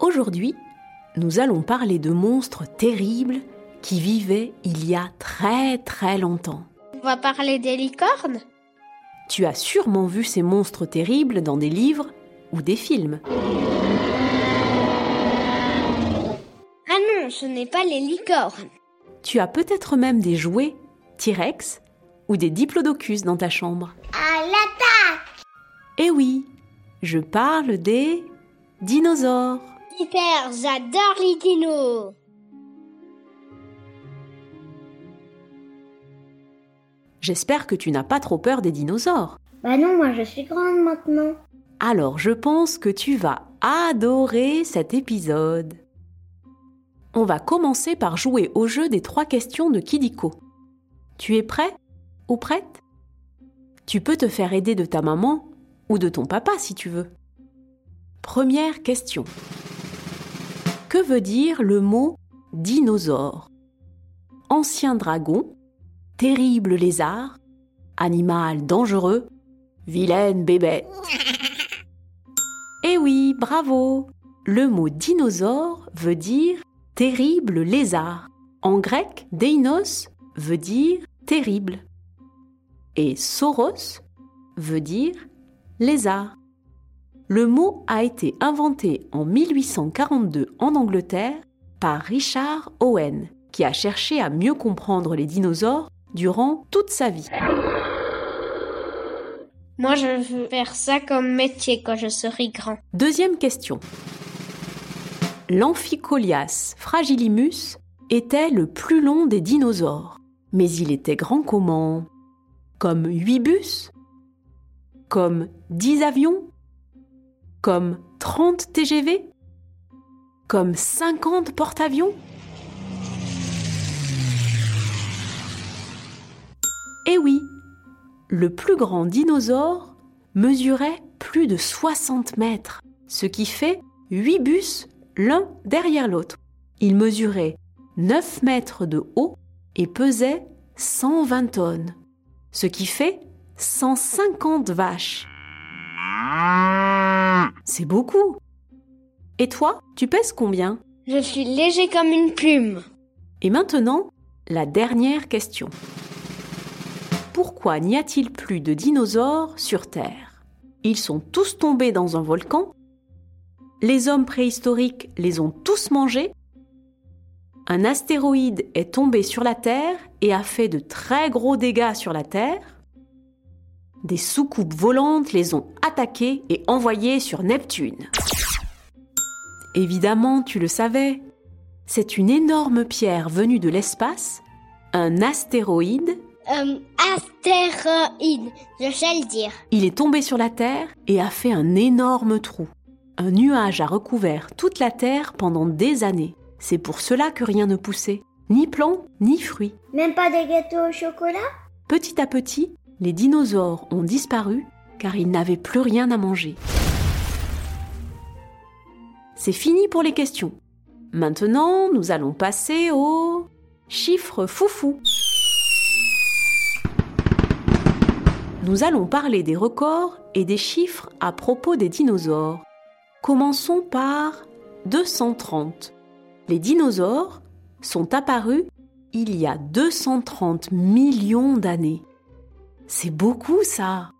Aujourd'hui, nous allons parler de monstres terribles qui vivaient il y a très très longtemps. On va parler des licornes Tu as sûrement vu ces monstres terribles dans des livres ou des films. Ah non, ce n'est pas les licornes. Tu as peut-être même des jouets T-Rex ou des diplodocus dans ta chambre. À l'attaque Eh oui, je parle des dinosaures. Super, j'adore les dinos J'espère que tu n'as pas trop peur des dinosaures. Bah non, moi je suis grande maintenant. Alors je pense que tu vas adorer cet épisode. On va commencer par jouer au jeu des trois questions de Kidiko. Tu es prêt ou prête? Tu peux te faire aider de ta maman ou de ton papa si tu veux. Première question. Que veut dire le mot dinosaure? Ancien dragon, terrible lézard, animal dangereux, vilaine bébête. Eh oui, bravo Le mot dinosaure veut dire terrible lézard. En grec, deinos veut dire terrible. Et sauros veut dire lézard. Le mot a été inventé en 1842 en Angleterre par Richard Owen, qui a cherché à mieux comprendre les dinosaures durant toute sa vie. Moi, je veux faire ça comme métier quand je serai grand. Deuxième question. L'Amphicolias fragilimus était le plus long des dinosaures, mais il était grand comment? Comme 8 bus? Comme 10 avions? Comme 30 TGV Comme 50 porte-avions? Eh oui, le plus grand dinosaure mesurait plus de 60 mètres, ce qui fait 8 bus l'un derrière l'autre. Il mesurait 9 mètres de haut et pesait 120 tonnes, ce qui fait 150 vaches. C'est beaucoup. Et toi, tu pèses combien? Je suis léger comme une plume. Et maintenant, la dernière question. Pourquoi n'y a-t-il plus de dinosaures sur Terre? Ils sont tous tombés dans un volcan Les hommes préhistoriques les ont tous mangés Un astéroïde est tombé sur la Terre et a fait de très gros dégâts sur la Terre Des soucoupes volantes les ont attaqués et envoyés sur Neptune. Évidemment, tu le savais. C'est une énorme pierre venue de l'espace, un astéroïde Euh, astéroïde, je sais le dire. Il est tombé sur la Terre et a fait un énorme trou. Un nuage a recouvert toute la Terre pendant des années. C'est pour cela que rien ne poussait, ni plants, ni fruits. Même pas des gâteaux au chocolat? Petit à petit, les dinosaures ont disparu car ils n'avaient plus rien à manger. C'est fini pour les questions. Maintenant, nous allons passer aux chiffres foufou. Nous allons parler des records et des chiffres à propos des dinosaures. Commençons par 230. Les dinosaures sont apparus il y a 230 millions d'années. C'est beaucoup ça.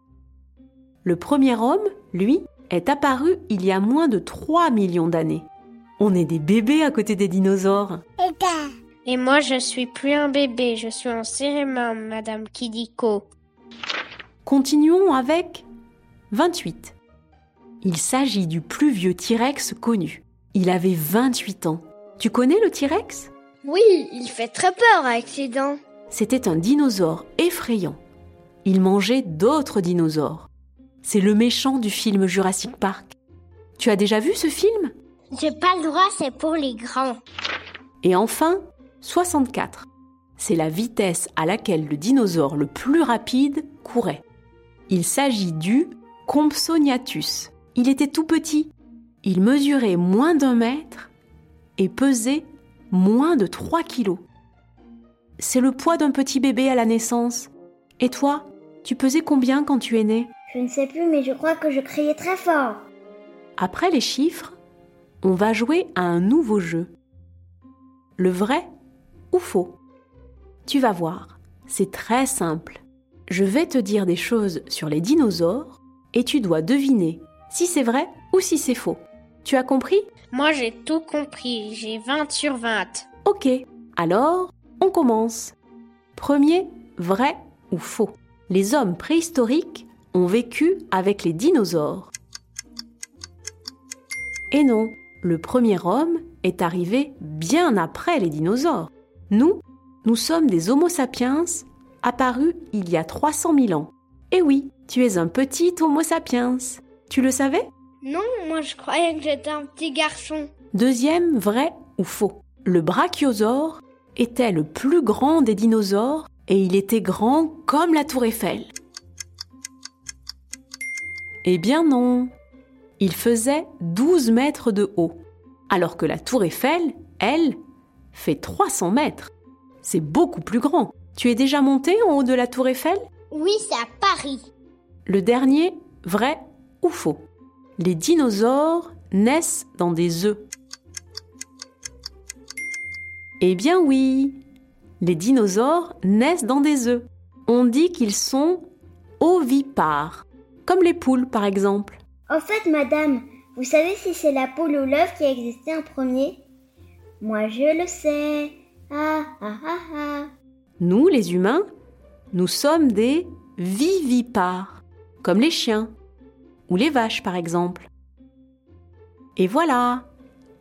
Le premier homme, lui, est apparu il y a moins de 3 millions d'années. On est des bébés à côté des dinosaures. Et moi, je suis plus un bébé, je suis un cérémin, Madame Kidiko. Continuons avec 28. Il s'agit du plus vieux T-Rex connu. Il avait 28 ans. Tu connais le T-Rex? Oui, il fait très peur avec ses dents. C'était un dinosaure effrayant. Il mangeait d'autres dinosaures. C'est le méchant du film Jurassic Park. Tu as déjà vu ce film? J'ai pas le droit, c'est pour les grands. Et enfin, 64. C'est la vitesse à laquelle le dinosaure le plus rapide courait. Il s'agit du Compsognathus. Il était tout petit. Il mesurait moins d'un mètre et pesait moins de 3 kilos. C'est le poids d'un petit bébé à la naissance. Et toi, tu pesais combien quand tu es né? Je ne sais plus, mais je crois que je criais très fort. Après les chiffres, on va jouer à un nouveau jeu. Le vrai ou faux? Tu vas voir, c'est très simple. Je vais te dire des choses sur les dinosaures et tu dois deviner si c'est vrai ou si c'est faux. Tu as compris? Moi, j'ai tout compris. J'ai 20 sur 20. Ok, alors on commence. Premier, vrai ou faux? Les hommes préhistoriques ont vécu avec les dinosaures. Et non, le premier homme est arrivé bien après les dinosaures. Nous, nous sommes des Homo sapiens apparus il y a 300 000 ans. Et oui, tu es un petit Homo sapiens. Tu le savais? Non, moi je croyais que j'étais un petit garçon. Deuxième, vrai ou faux Le brachiosaure était le plus grand des dinosaures et il était grand comme la tour Eiffel. Eh bien non, il faisait 12 mètres de haut, alors que la tour Eiffel, elle, fait 300 mètres. C'est beaucoup plus grand. Tu es déjà monté en haut de la tour Eiffel? Oui, c'est à Paris. Le dernier, vrai ou faux Les dinosaures naissent dans des œufs. Eh bien oui, les dinosaures naissent dans des œufs. On dit qu'ils sont ovipares, comme les poules par exemple. En fait, madame, vous savez si c'est la poule ou l'œuf qui a existé en premier? Moi, je le sais. Ah, ah, ah, ah. Nous, les humains, nous sommes des vivipares, comme les chiens ou les vaches par exemple. Et voilà,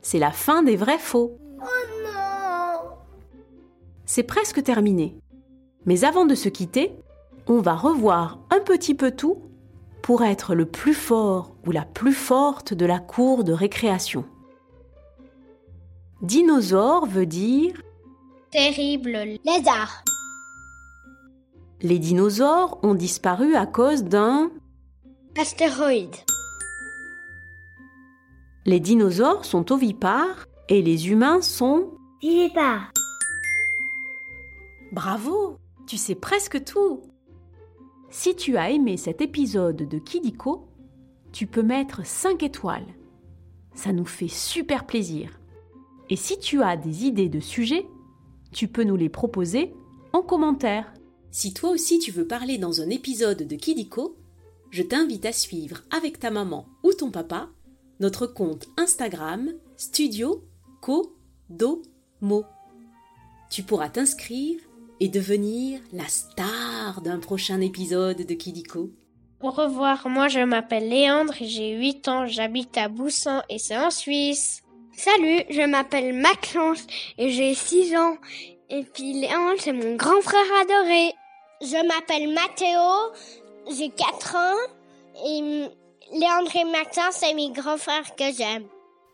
c'est la fin des vrais faux. Oh C'est presque terminé. Mais avant de se quitter, on va revoir un petit peu tout pour être le plus fort ou la plus forte de la cour de récréation. Dinosaure veut dire Terrible lézard. les dinosaures ont disparu à cause d'un... Astéroïde. Les dinosaures sont ovipares et les humains sont... Vivipare. Bravo Tu sais presque tout Si tu as aimé cet épisode de Kidiko, tu peux mettre 5 étoiles. Ça nous fait super plaisir. Et si tu as des idées de sujets, tu peux nous les proposer en commentaire. Si toi aussi tu veux parler dans un épisode de Kidiko, je t'invite à suivre avec ta maman ou ton papa notre compte Instagram Studio Co Do Mo. Tu pourras t'inscrire et devenir la star d'un prochain épisode de Kidiko. Au revoir, moi je m'appelle Léandre, j'ai 8 ans, j'habite à Boussan et c'est en Suisse. Salut, je m'appelle Maxence et j'ai 6 ans. Et puis Léandre, c'est mon grand frère adoré. Je m'appelle Mathéo, j'ai 4 ans et Léandre et Maxence, c'est mes grands frères que j'aime.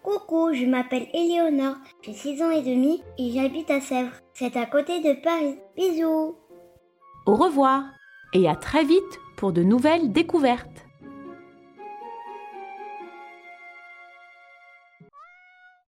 Coucou, je m'appelle Éléonore, j'ai 6 ans et demi et j'habite à Sèvres. C'est à côté de Paris. Bisous Au revoir et à très vite pour de nouvelles découvertes.